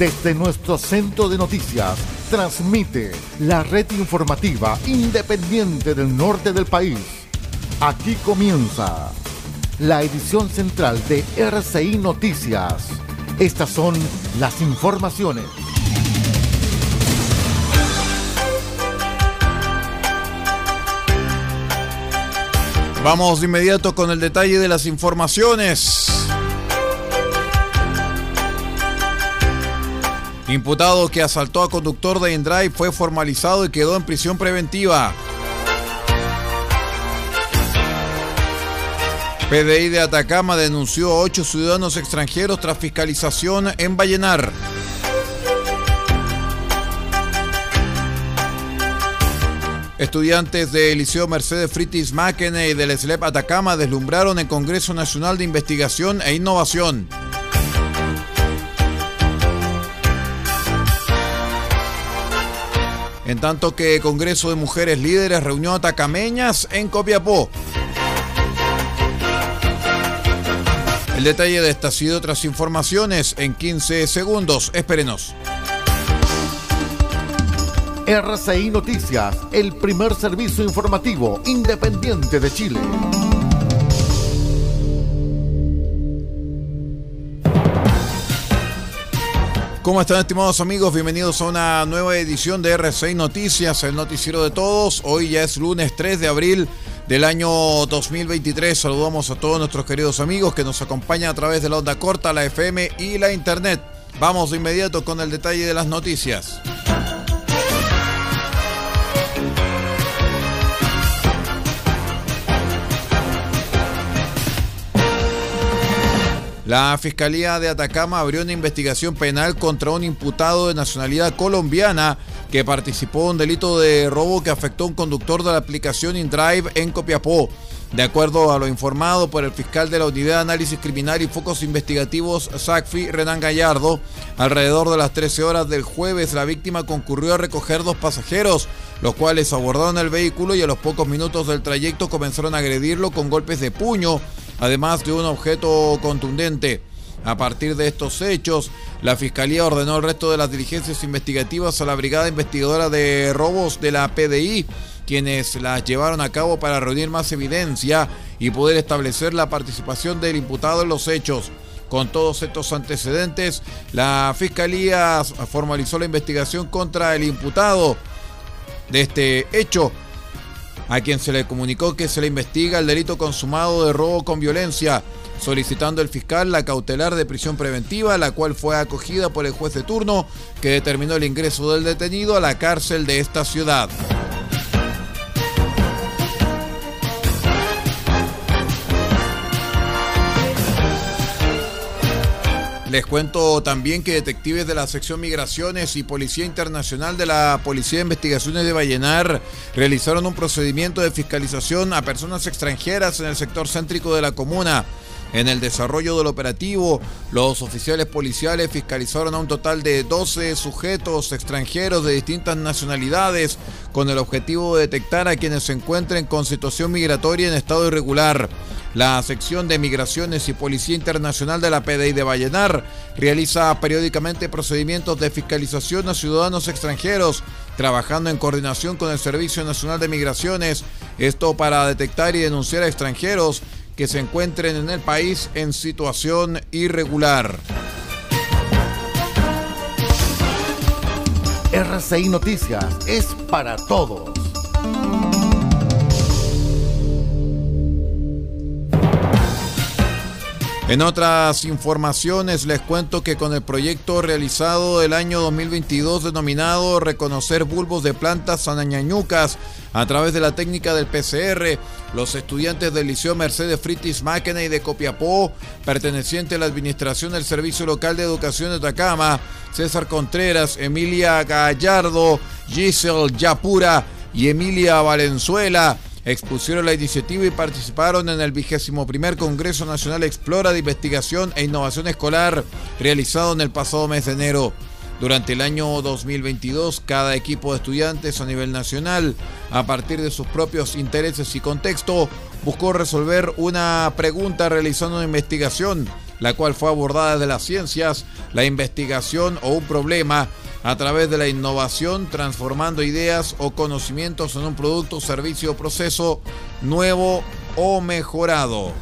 Desde nuestro centro de noticias, transmite la red informativa independiente del norte del país. Aquí comienza la edición central de RCI Noticias. Estas son las informaciones. Vamos de inmediato con el detalle de las informaciones. Imputado que asaltó a conductor de InDrive fue formalizado y quedó en prisión preventiva. PDI de Atacama denunció a ocho ciudadanos extranjeros tras fiscalización en Vallenar. Estudiantes del Liceo Mercedes Fritis Máquene y del SLEP Atacama deslumbraron el Congreso Nacional de Investigación e Innovación. En tanto que Congreso de Mujeres Líderes reunió a tacameñas en Copiapó. El detalle de estas y otras informaciones en 15 segundos. Espérenos. RCI Noticias, el primer servicio informativo independiente de Chile. ¿Cómo están estimados amigos? Bienvenidos a una nueva edición de R6 Noticias, el noticiero de todos. Hoy ya es lunes 3 de abril del año 2023. Saludamos a todos nuestros queridos amigos que nos acompañan a través de la onda corta, la FM y la Internet. Vamos de inmediato con el detalle de las noticias. La Fiscalía de Atacama abrió una investigación penal contra un imputado de nacionalidad colombiana que participó en un delito de robo que afectó a un conductor de la aplicación InDrive en Copiapó. De acuerdo a lo informado por el fiscal de la Unidad de Análisis Criminal y Focos Investigativos, SACFI, Renan Gallardo, alrededor de las 13 horas del jueves, la víctima concurrió a recoger dos pasajeros, los cuales abordaron el vehículo y a los pocos minutos del trayecto comenzaron a agredirlo con golpes de puño además de un objeto contundente. A partir de estos hechos, la Fiscalía ordenó el resto de las diligencias investigativas a la Brigada Investigadora de Robos de la PDI, quienes las llevaron a cabo para reunir más evidencia y poder establecer la participación del imputado en los hechos. Con todos estos antecedentes, la Fiscalía formalizó la investigación contra el imputado de este hecho a quien se le comunicó que se le investiga el delito consumado de robo con violencia, solicitando el fiscal la cautelar de prisión preventiva, la cual fue acogida por el juez de turno que determinó el ingreso del detenido a la cárcel de esta ciudad. Les cuento también que detectives de la sección Migraciones y Policía Internacional de la Policía de Investigaciones de Vallenar realizaron un procedimiento de fiscalización a personas extranjeras en el sector céntrico de la comuna. En el desarrollo del operativo, los oficiales policiales fiscalizaron a un total de 12 sujetos extranjeros de distintas nacionalidades con el objetivo de detectar a quienes se encuentren con situación migratoria en estado irregular. La sección de Migraciones y Policía Internacional de la PDI de Vallenar realiza periódicamente procedimientos de fiscalización a ciudadanos extranjeros, trabajando en coordinación con el Servicio Nacional de Migraciones, esto para detectar y denunciar a extranjeros que se encuentren en el país en situación irregular. RCI Noticias es para todos. En otras informaciones les cuento que con el proyecto realizado del año 2022 denominado Reconocer bulbos de plantas anañañucas a través de la técnica del PCR, los estudiantes del Liceo Mercedes Fritis Máquina y de Copiapó, perteneciente a la Administración del Servicio Local de Educación de Atacama, César Contreras, Emilia Gallardo Giselle Yapura y Emilia Valenzuela expusieron la iniciativa y participaron en el vigésimo primer Congreso Nacional Explora de Investigación e Innovación Escolar realizado en el pasado mes de enero. Durante el año 2022, cada equipo de estudiantes a nivel nacional, a partir de sus propios intereses y contexto, buscó resolver una pregunta realizando una investigación, la cual fue abordada de las ciencias, la investigación o un problema a través de la innovación, transformando ideas o conocimientos en un producto, servicio o proceso nuevo o mejorado.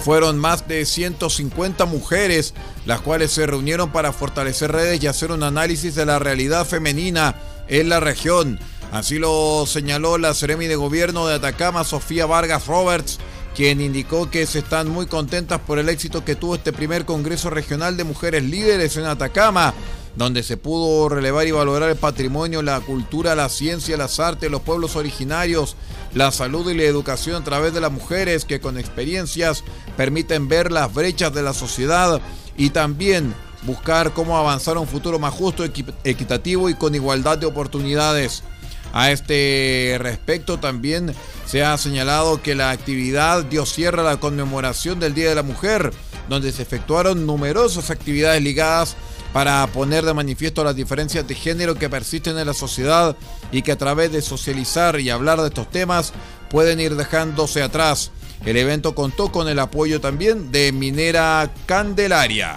Fueron más de 150 mujeres las cuales se reunieron para fortalecer redes y hacer un análisis de la realidad femenina en la región. Así lo señaló la Seremi de Gobierno de Atacama, Sofía Vargas Roberts, quien indicó que se están muy contentas por el éxito que tuvo este primer Congreso Regional de Mujeres Líderes en Atacama, donde se pudo relevar y valorar el patrimonio, la cultura, la ciencia, las artes, los pueblos originarios, la salud y la educación a través de las mujeres que con experiencias permiten ver las brechas de la sociedad y también buscar cómo avanzar a un futuro más justo, equitativo y con igualdad de oportunidades. A este respecto también se ha señalado que la actividad dio cierre a la conmemoración del Día de la Mujer, donde se efectuaron numerosas actividades ligadas para poner de manifiesto las diferencias de género que persisten en la sociedad y que a través de socializar y hablar de estos temas pueden ir dejándose atrás. El evento contó con el apoyo también de Minera Candelaria.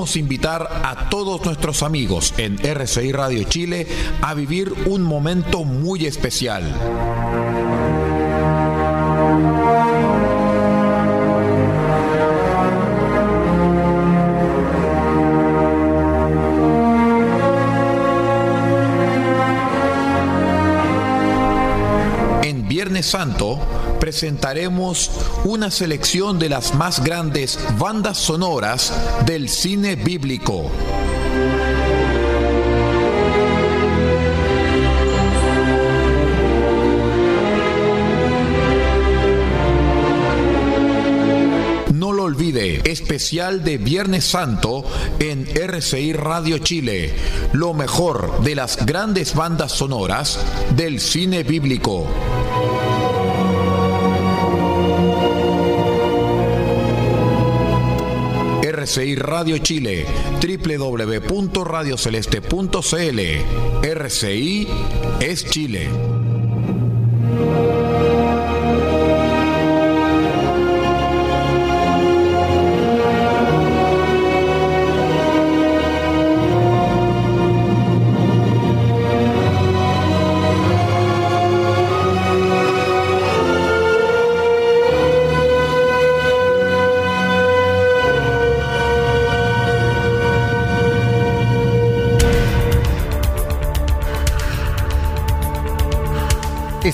Invitar a todos nuestros amigos en RCI Radio Chile a vivir un momento muy especial. Presentaremos una selección de las más grandes bandas sonoras del cine bíblico. No lo olvide, especial de Viernes Santo en RCI Radio Chile, lo mejor de las grandes bandas sonoras del cine bíblico. RCI Radio Chile, www.radioceleste.cl. RCI es Chile.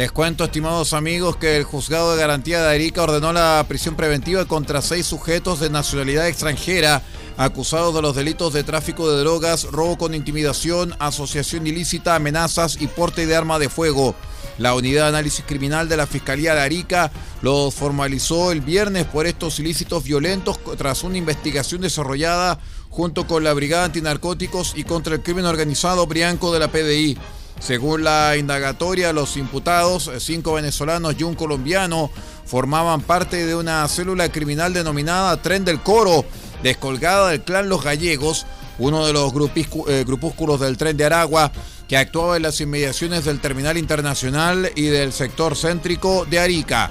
Les cuento, estimados amigos, que el juzgado de garantía de Arica ordenó la prisión preventiva contra seis sujetos de nacionalidad extranjera acusados de los delitos de tráfico de drogas, robo con intimidación, asociación ilícita, amenazas y porte de arma de fuego. La unidad de análisis criminal de la Fiscalía de Arica los formalizó el viernes por estos ilícitos violentos tras una investigación desarrollada junto con la Brigada Antinarcóticos y contra el Crimen Organizado Brianco de la PDI. Según la indagatoria, los imputados, cinco venezolanos y un colombiano, formaban parte de una célula criminal denominada Tren del Coro, descolgada del clan Los Gallegos, uno de los eh, grupúsculos del tren de Aragua, que actuaba en las inmediaciones del terminal internacional y del sector céntrico de Arica.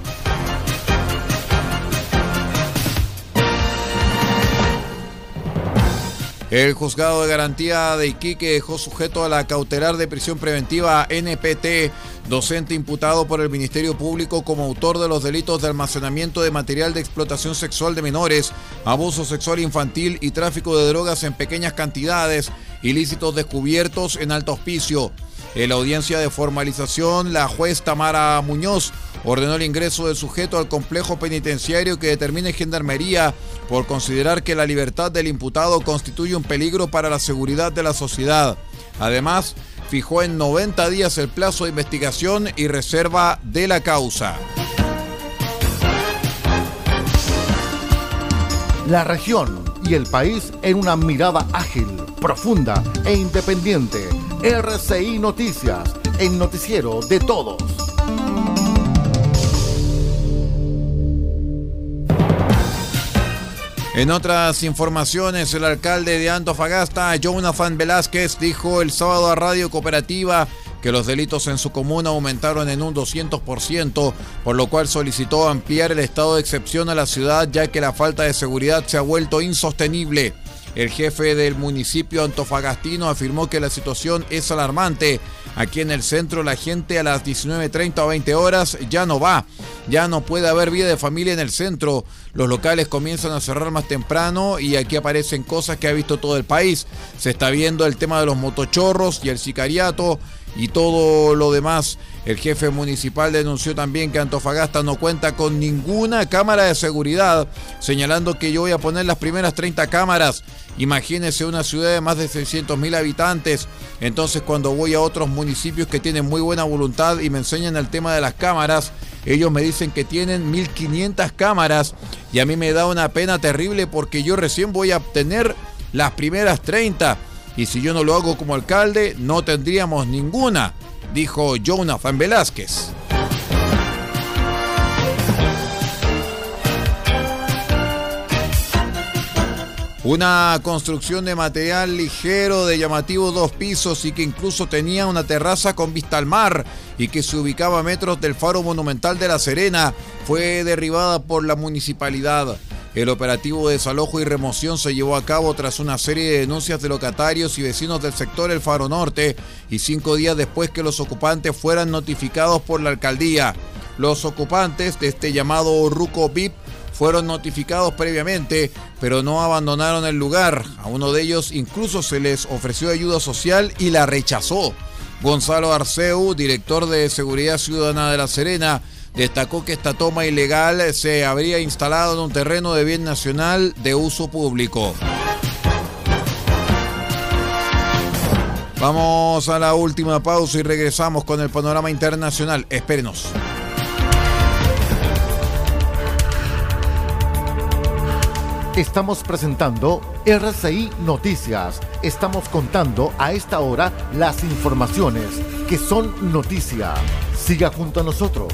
El juzgado de garantía de Iquique dejó sujeto a la cautelar de prisión preventiva NPT, docente imputado por el Ministerio Público como autor de los delitos de almacenamiento de material de explotación sexual de menores, abuso sexual infantil y tráfico de drogas en pequeñas cantidades, ilícitos descubiertos en alto hospicio. En la audiencia de formalización, la juez Tamara Muñoz ordenó el ingreso del sujeto al complejo penitenciario que determine Gendarmería por considerar que la libertad del imputado constituye un peligro para la seguridad de la sociedad. Además, fijó en 90 días el plazo de investigación y reserva de la causa. La región y el país en una mirada ágil, profunda e independiente RCI Noticias, el noticiero de todos. En otras informaciones, el alcalde de Antofagasta, Jonathan Velázquez, dijo el sábado a Radio Cooperativa que los delitos en su comuna aumentaron en un 200%, por lo cual solicitó ampliar el estado de excepción a la ciudad ya que la falta de seguridad se ha vuelto insostenible. El jefe del municipio antofagastino afirmó que la situación es alarmante. Aquí en el centro la gente a las 19.30 o 20 horas ya no va. Ya no puede haber vida de familia en el centro. Los locales comienzan a cerrar más temprano y aquí aparecen cosas que ha visto todo el país. Se está viendo el tema de los motochorros y el sicariato y todo lo demás. El jefe municipal denunció también que Antofagasta no cuenta con ninguna cámara de seguridad, señalando que yo voy a poner las primeras 30 cámaras. Imagínense una ciudad de más de 600 mil habitantes. Entonces cuando voy a otros municipios que tienen muy buena voluntad y me enseñan el tema de las cámaras, ellos me dicen que tienen 1500 cámaras y a mí me da una pena terrible porque yo recién voy a obtener las primeras 30 y si yo no lo hago como alcalde, no tendríamos ninguna, dijo Jonathan Velázquez. Una construcción de material ligero de llamativo dos pisos y que incluso tenía una terraza con vista al mar y que se ubicaba a metros del faro monumental de La Serena fue derribada por la municipalidad. El operativo de desalojo y remoción se llevó a cabo tras una serie de denuncias de locatarios y vecinos del sector El Faro Norte y cinco días después que los ocupantes fueran notificados por la alcaldía. Los ocupantes de este llamado Ruco VIP fueron notificados previamente, pero no abandonaron el lugar. A uno de ellos incluso se les ofreció ayuda social y la rechazó. Gonzalo Arceu, director de Seguridad Ciudadana de La Serena, destacó que esta toma ilegal se habría instalado en un terreno de bien nacional de uso público. Vamos a la última pausa y regresamos con el panorama internacional. Espérenos. Estamos presentando RCI Noticias. Estamos contando a esta hora las informaciones que son noticia. Siga junto a nosotros.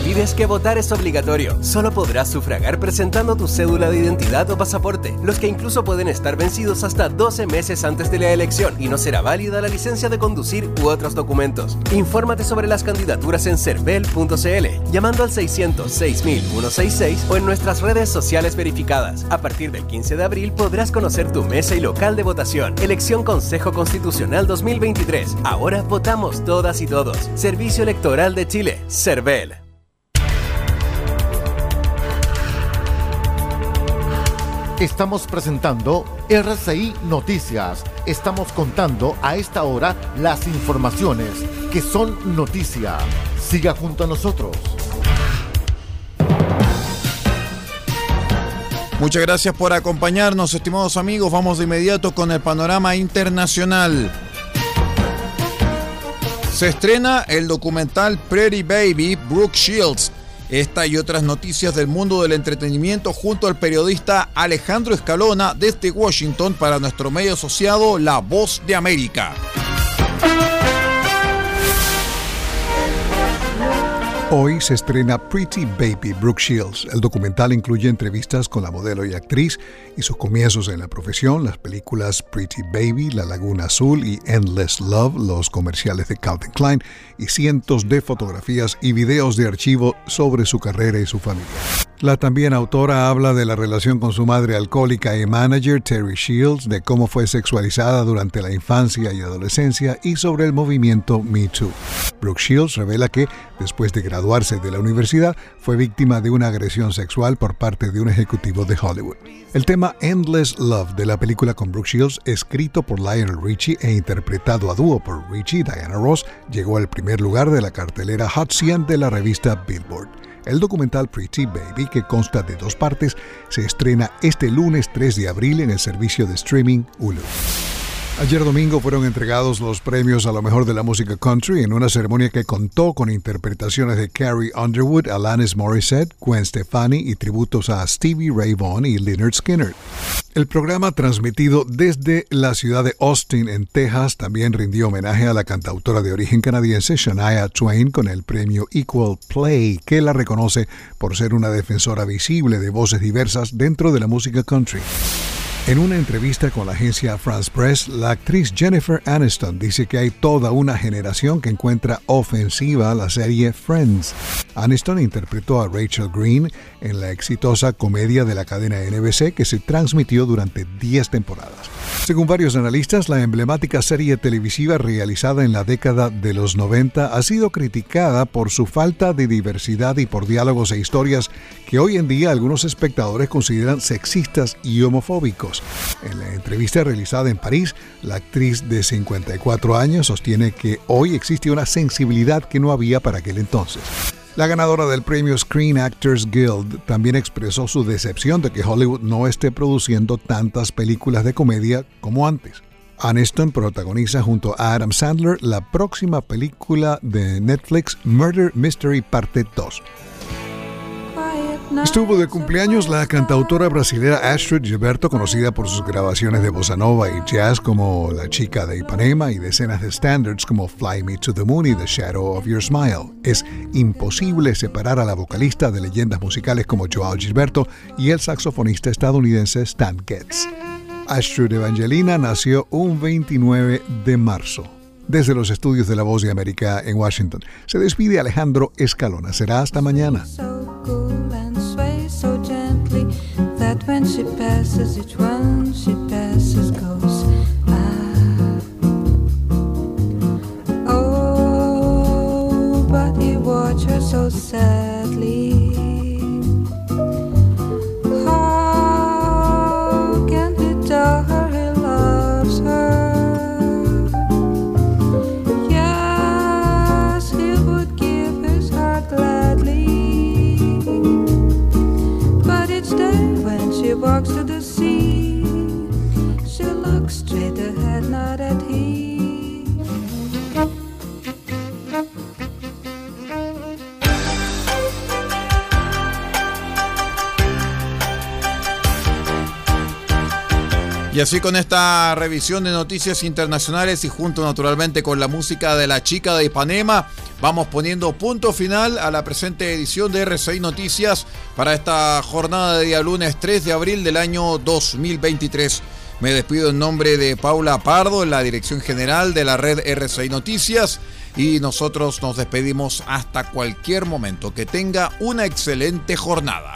olvides que votar es obligatorio. Solo podrás sufragar presentando tu cédula de identidad o pasaporte, los que incluso pueden estar vencidos hasta 12 meses antes de la elección y no será válida la licencia de conducir u otros documentos. Infórmate sobre las candidaturas en cervel.cl, llamando al 600 166 o en nuestras redes sociales verificadas. A partir del 15 de abril podrás conocer tu mesa y local de votación. Elección Consejo Constitucional 2023. Ahora votamos todas y todos. Servicio Electoral de Chile, CERVEL. Estamos presentando RCI Noticias. Estamos contando a esta hora las informaciones que son noticia. Siga junto a nosotros. Muchas gracias por acompañarnos, estimados amigos. Vamos de inmediato con el panorama internacional. Se estrena el documental Pretty Baby Brooke Shields esta y otras noticias del mundo del entretenimiento junto al periodista Alejandro Escalona desde Washington para nuestro medio asociado La Voz de América. Hoy se estrena Pretty Baby Brooke Shields. El documental incluye entrevistas con la modelo y actriz y sus comienzos en la profesión, las películas Pretty Baby, La Laguna Azul y Endless Love, los comerciales de Calvin Klein y cientos de fotografías y videos de archivo sobre su carrera y su familia. La también autora habla de la relación con su madre alcohólica y manager Terry Shields, de cómo fue sexualizada durante la infancia y adolescencia y sobre el movimiento Me Too. Brooke Shields revela que, después de graduarse de la universidad, fue víctima de una agresión sexual por parte de un ejecutivo de Hollywood. El tema Endless Love de la película con Brooke Shields, escrito por Lionel Richie e interpretado a dúo por Richie y Diana Ross, llegó al primer lugar de la cartelera Hot 100 de la revista Billboard. El documental Pretty Baby, que consta de dos partes, se estrena este lunes 3 de abril en el servicio de streaming Hulu. Ayer domingo fueron entregados los premios a lo mejor de la música country en una ceremonia que contó con interpretaciones de Carrie Underwood, Alanis Morissette, Gwen Stefani y tributos a Stevie Ray Vaughan y Leonard Skinner. El programa transmitido desde la ciudad de Austin, en Texas, también rindió homenaje a la cantautora de origen canadiense Shania Twain con el premio Equal Play, que la reconoce por ser una defensora visible de voces diversas dentro de la música country. En una entrevista con la agencia France Press, la actriz Jennifer Aniston dice que hay toda una generación que encuentra ofensiva la serie Friends. Aniston interpretó a Rachel Green en la exitosa comedia de la cadena NBC que se transmitió durante 10 temporadas. Según varios analistas, la emblemática serie televisiva realizada en la década de los 90 ha sido criticada por su falta de diversidad y por diálogos e historias que hoy en día algunos espectadores consideran sexistas y homofóbicos. En la entrevista realizada en París, la actriz de 54 años sostiene que hoy existe una sensibilidad que no había para aquel entonces. La ganadora del premio Screen Actors Guild también expresó su decepción de que Hollywood no esté produciendo tantas películas de comedia como antes. Aniston protagoniza junto a Adam Sandler la próxima película de Netflix Murder Mystery Parte 2. Estuvo de cumpleaños la cantautora brasilera Astrid Gilberto, conocida por sus grabaciones de bossa nova y jazz como La chica de Ipanema y decenas de standards como Fly Me to the Moon y The Shadow of Your Smile. Es imposible separar a la vocalista de leyendas musicales como Joao Gilberto y el saxofonista estadounidense Stan Getz. Astrid Evangelina nació un 29 de marzo. Desde los estudios de La Voz de América en Washington, se despide Alejandro Escalona. Será hasta mañana. When she passes, each one she passes goes. Ah. Oh, but Y así con esta revisión de noticias internacionales y junto naturalmente con la música de la chica de Ipanema, vamos poniendo punto final a la presente edición de R6 Noticias para esta jornada de día lunes 3 de abril del año 2023. Me despido en nombre de Paula Pardo, la dirección general de la red R6 Noticias, y nosotros nos despedimos hasta cualquier momento. Que tenga una excelente jornada.